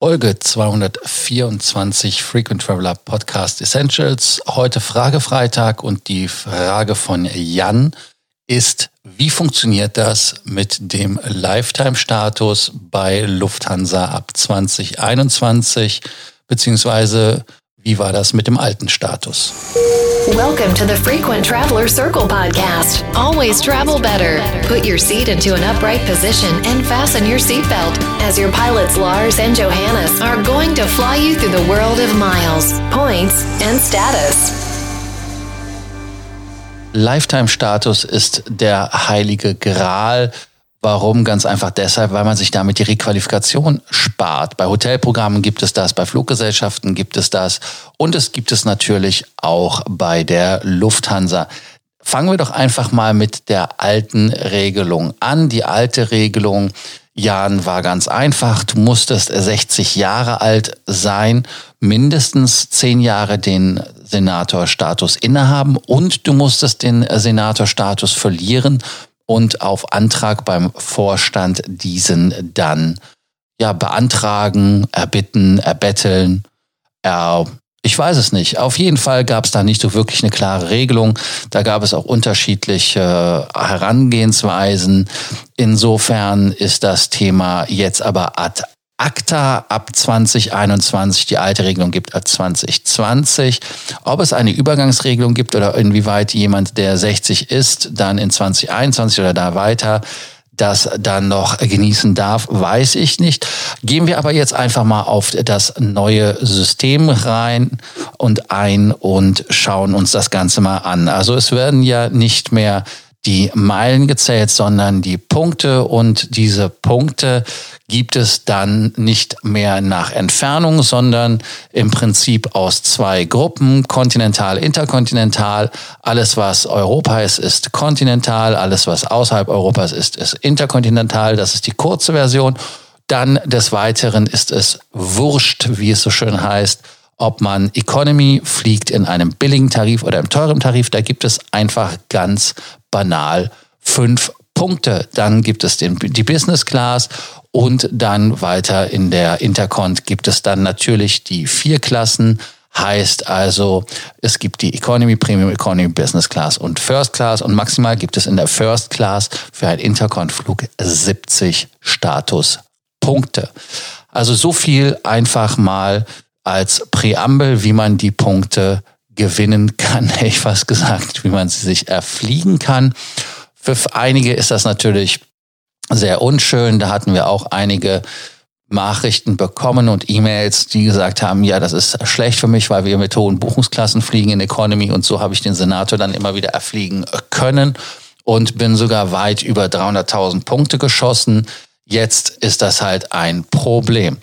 Folge 224 Frequent Traveler Podcast Essentials. Heute Fragefreitag und die Frage von Jan ist, wie funktioniert das mit dem Lifetime-Status bei Lufthansa ab 2021, beziehungsweise wie war das mit dem alten Status? Welcome to the Frequent Traveler Circle podcast. Always travel better. Put your seat into an upright position and fasten your seatbelt as your pilots Lars and Johannes are going to fly you through the world of miles, points and status. Lifetime-Status ist der heilige Gral Warum? Ganz einfach deshalb, weil man sich damit die Requalifikation spart. Bei Hotelprogrammen gibt es das, bei Fluggesellschaften gibt es das und es gibt es natürlich auch bei der Lufthansa. Fangen wir doch einfach mal mit der alten Regelung an. Die alte Regelung, Jan, war ganz einfach. Du musstest 60 Jahre alt sein, mindestens 10 Jahre den Senatorstatus innehaben und du musstest den Senatorstatus verlieren, und auf Antrag beim Vorstand diesen dann ja beantragen, erbitten, erbetteln, er, ich weiß es nicht. Auf jeden Fall gab es da nicht so wirklich eine klare Regelung. Da gab es auch unterschiedliche Herangehensweisen. Insofern ist das Thema jetzt aber ad ACTA ab 2021, die alte Regelung gibt ab 2020. Ob es eine Übergangsregelung gibt oder inwieweit jemand, der 60 ist, dann in 2021 oder da weiter das dann noch genießen darf, weiß ich nicht. Gehen wir aber jetzt einfach mal auf das neue System rein und ein und schauen uns das Ganze mal an. Also es werden ja nicht mehr die Meilen gezählt, sondern die Punkte und diese Punkte gibt es dann nicht mehr nach Entfernung, sondern im Prinzip aus zwei Gruppen, kontinental, interkontinental. Alles, was Europa ist, ist kontinental. Alles, was außerhalb Europas ist, ist interkontinental. Das ist die kurze Version. Dann des Weiteren ist es wurscht, wie es so schön heißt, ob man Economy fliegt in einem billigen Tarif oder im teuren Tarif. Da gibt es einfach ganz banal fünf Punkte. Dann gibt es den, die Business Class und dann weiter in der Intercont gibt es dann natürlich die vier Klassen. Heißt also, es gibt die Economy, Premium Economy, Business Class und First Class und maximal gibt es in der First Class für einen Intercont-Flug 70 Statuspunkte. Also so viel einfach mal als Präambel, wie man die Punkte gewinnen kann, hätte ich fast gesagt, wie man sie sich erfliegen kann. Für einige ist das natürlich sehr unschön. Da hatten wir auch einige Nachrichten bekommen und E-Mails, die gesagt haben, ja, das ist schlecht für mich, weil wir mit hohen Buchungsklassen fliegen in Economy und so habe ich den Senator dann immer wieder erfliegen können und bin sogar weit über 300.000 Punkte geschossen. Jetzt ist das halt ein Problem.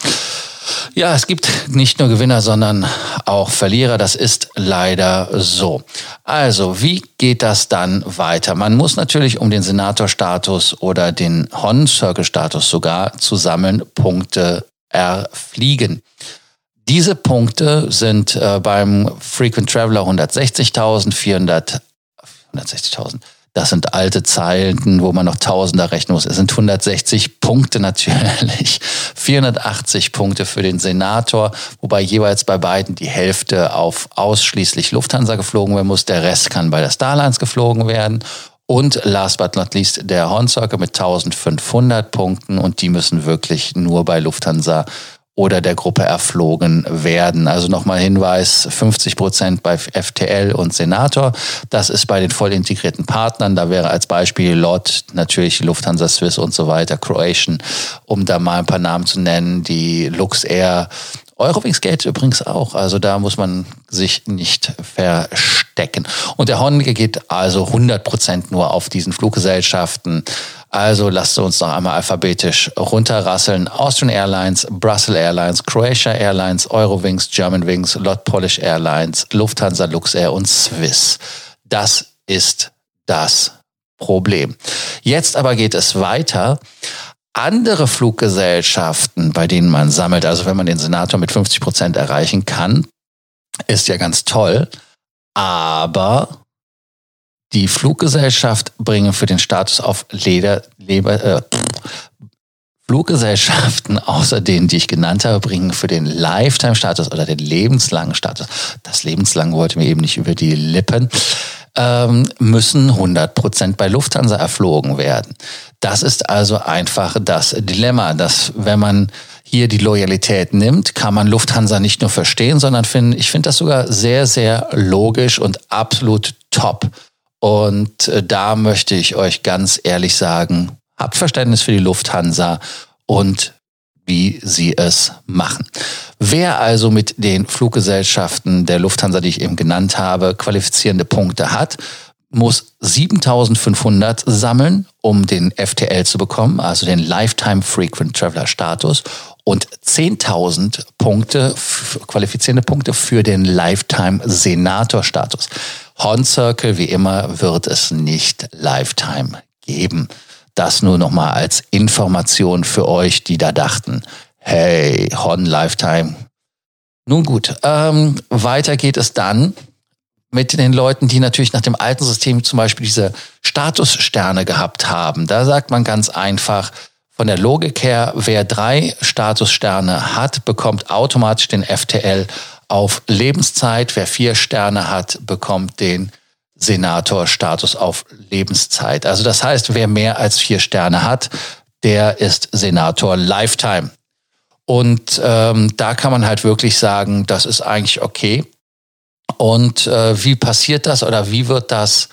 Ja, es gibt nicht nur Gewinner, sondern auch Verlierer. Das ist leider so. Also, wie geht das dann weiter? Man muss natürlich, um den Senatorstatus oder den Hon-Circle-Status sogar zu sammeln, Punkte erfliegen. Diese Punkte sind äh, beim Frequent Traveler 160.000, 400, 160.000, das sind alte Zeilen, wo man noch Tausender rechnen muss. Es sind 160 Punkte natürlich. 480 Punkte für den Senator, wobei jeweils bei beiden die Hälfte auf ausschließlich Lufthansa geflogen werden muss. Der Rest kann bei der Starlines geflogen werden. Und last but not least der Hornzirkel mit 1500 Punkten und die müssen wirklich nur bei Lufthansa oder der Gruppe erflogen werden. Also nochmal Hinweis, 50 Prozent bei FTL und Senator. Das ist bei den voll integrierten Partnern. Da wäre als Beispiel LOT, natürlich Lufthansa Swiss und so weiter, Croatian, um da mal ein paar Namen zu nennen, die Luxair, Eurowings Gate übrigens auch. Also da muss man sich nicht verstecken. Und der Honge geht also 100 Prozent nur auf diesen Fluggesellschaften also lasst uns noch einmal alphabetisch runterrasseln. Austrian Airlines, Brussels Airlines, Croatia Airlines, Eurowings, Germanwings, Lot Polish Airlines, Lufthansa Luxair und Swiss. Das ist das Problem. Jetzt aber geht es weiter. Andere Fluggesellschaften, bei denen man sammelt, also wenn man den Senator mit 50 Prozent erreichen kann, ist ja ganz toll. Aber die Fluggesellschaft bringen für den Status auf Leder, Leber, äh, Fluggesellschaften, außer denen, die ich genannt habe, bringen für den Lifetime-Status oder den lebenslangen Status, das lebenslang wollte mir eben nicht über die Lippen, ähm, müssen 100 Prozent bei Lufthansa erflogen werden. Das ist also einfach das Dilemma, dass wenn man hier die Loyalität nimmt, kann man Lufthansa nicht nur verstehen, sondern find, ich finde das sogar sehr, sehr logisch und absolut top. Und äh, da möchte ich euch ganz ehrlich sagen, Habt Verständnis für die Lufthansa und wie sie es machen. Wer also mit den Fluggesellschaften der Lufthansa, die ich eben genannt habe, qualifizierende Punkte hat, muss 7500 sammeln, um den FTL zu bekommen, also den Lifetime Frequent Traveler Status und 10.000 Punkte, qualifizierende Punkte für den Lifetime Senator Status. Horn Circle, wie immer, wird es nicht Lifetime geben. Das nur nochmal als Information für euch, die da dachten, hey, Hon Lifetime. Nun gut, ähm, weiter geht es dann mit den Leuten, die natürlich nach dem alten System zum Beispiel diese Statussterne gehabt haben. Da sagt man ganz einfach, von der Logik her, wer drei Statussterne hat, bekommt automatisch den FTL auf Lebenszeit. Wer vier Sterne hat, bekommt den Senatorstatus auf Lebenszeit. Also das heißt, wer mehr als vier Sterne hat, der ist Senator Lifetime. Und ähm, da kann man halt wirklich sagen, das ist eigentlich okay. Und äh, wie passiert das oder wie wird das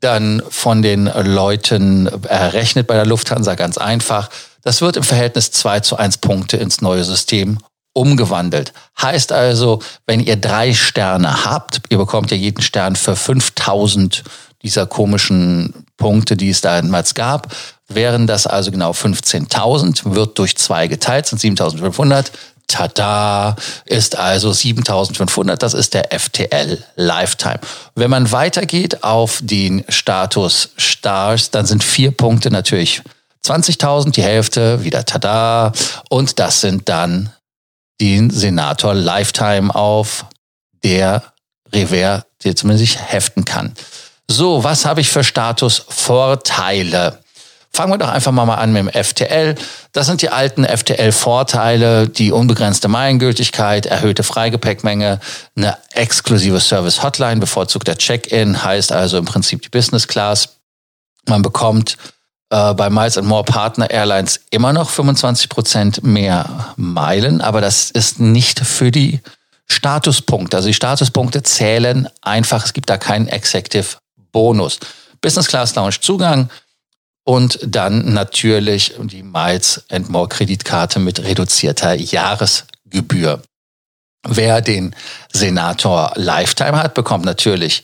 dann von den Leuten errechnet bei der Lufthansa? Ganz einfach. Das wird im Verhältnis 2 zu 1 Punkte ins neue System umgewandelt. Heißt also, wenn ihr drei Sterne habt, ihr bekommt ja jeden Stern für 5000 dieser komischen Punkte, die es damals gab, wären das also genau 15.000, wird durch zwei geteilt, sind 7.500. Tada, ist also 7500, das ist der FTL Lifetime. Wenn man weitergeht auf den Status Stars, dann sind vier Punkte natürlich 20.000, die Hälfte, wieder tada. Und das sind dann den Senator Lifetime auf, der Revers dir zumindest heften kann. So, was habe ich für Statusvorteile? Fangen wir doch einfach mal an mit dem FTL. Das sind die alten FTL-Vorteile, die unbegrenzte Meilengültigkeit, erhöhte Freigepäckmenge, eine exklusive Service-Hotline, bevorzugter Check-in, heißt also im Prinzip die Business Class. Man bekommt äh, bei Miles More Partner Airlines immer noch 25 Prozent mehr Meilen, aber das ist nicht für die Statuspunkte. Also die Statuspunkte zählen einfach, es gibt da keinen Executive Bonus. Business Class Lounge Zugang und dann natürlich die Miles and More Kreditkarte mit reduzierter Jahresgebühr. Wer den Senator Lifetime hat, bekommt natürlich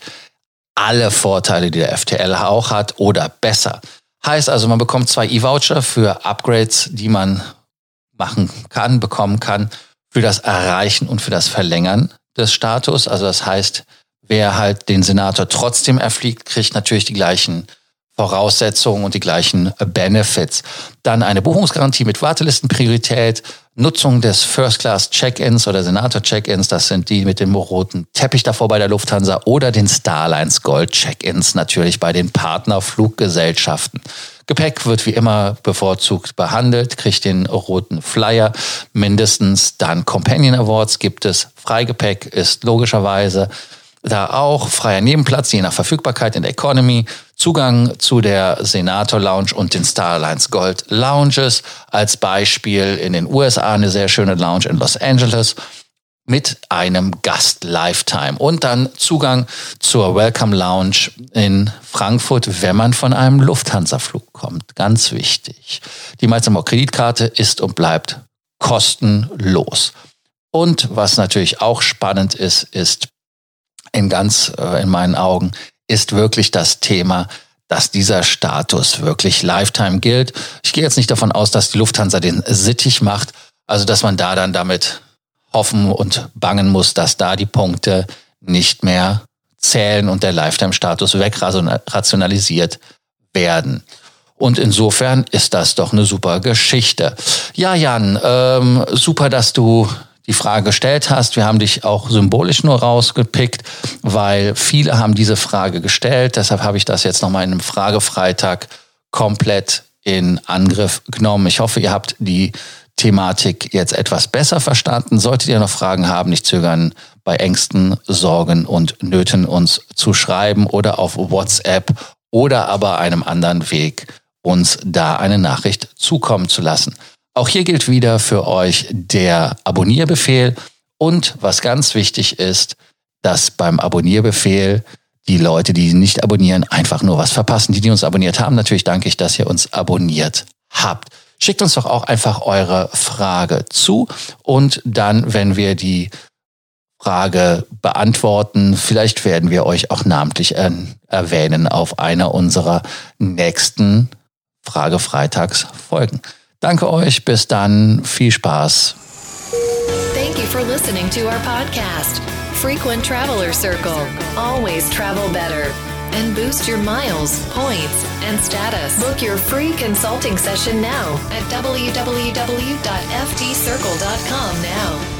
alle Vorteile, die der FTL auch hat oder besser. Heißt also, man bekommt zwei E-Voucher für Upgrades, die man machen kann, bekommen kann, für das Erreichen und für das Verlängern des Status. Also das heißt, wer halt den Senator trotzdem erfliegt, kriegt natürlich die gleichen Voraussetzungen und die gleichen Benefits. Dann eine Buchungsgarantie mit Wartelistenpriorität, Nutzung des First Class Check-ins oder Senator Check-ins, das sind die mit dem roten Teppich davor bei der Lufthansa oder den Starlines Gold Check-ins natürlich bei den Partnerfluggesellschaften. Gepäck wird wie immer bevorzugt behandelt, kriegt den roten Flyer mindestens. Dann Companion Awards gibt es. Freigepäck ist logischerweise da auch freier Nebenplatz, je nach Verfügbarkeit in der Economy, Zugang zu der Senator Lounge und den Starlines Gold Lounges. Als Beispiel in den USA eine sehr schöne Lounge in Los Angeles mit einem Gast Lifetime und dann Zugang zur Welcome Lounge in Frankfurt, wenn man von einem Lufthansa-Flug kommt. Ganz wichtig. Die Malzamor Kreditkarte ist und bleibt kostenlos. Und was natürlich auch spannend ist, ist in ganz, äh, in meinen Augen, ist wirklich das Thema, dass dieser Status wirklich Lifetime gilt. Ich gehe jetzt nicht davon aus, dass die Lufthansa den sittig macht, also dass man da dann damit hoffen und bangen muss, dass da die Punkte nicht mehr zählen und der Lifetime-Status wegrationalisiert werden. Und insofern ist das doch eine super Geschichte. Ja, Jan, ähm, super, dass du die Frage gestellt hast. Wir haben dich auch symbolisch nur rausgepickt, weil viele haben diese Frage gestellt. Deshalb habe ich das jetzt nochmal in einem Fragefreitag komplett in Angriff genommen. Ich hoffe, ihr habt die Thematik jetzt etwas besser verstanden. Solltet ihr noch Fragen haben, nicht zögern, bei Ängsten, Sorgen und Nöten uns zu schreiben oder auf WhatsApp oder aber einem anderen Weg uns da eine Nachricht zukommen zu lassen. Auch hier gilt wieder für euch der Abonnierbefehl und was ganz wichtig ist, dass beim Abonnierbefehl die Leute, die nicht abonnieren, einfach nur was verpassen. Die, die uns abonniert haben, natürlich danke ich, dass ihr uns abonniert habt. Schickt uns doch auch einfach eure Frage zu und dann, wenn wir die Frage beantworten, vielleicht werden wir euch auch namentlich erwähnen auf einer unserer nächsten Frage Freitags Folgen. Danke euch, bis dann, viel Spaß. Thank you for listening to our podcast, Frequent Traveler Circle. Always travel better. and boost your miles, points, and status. Book your free consulting session now at www.ftcircle.com now.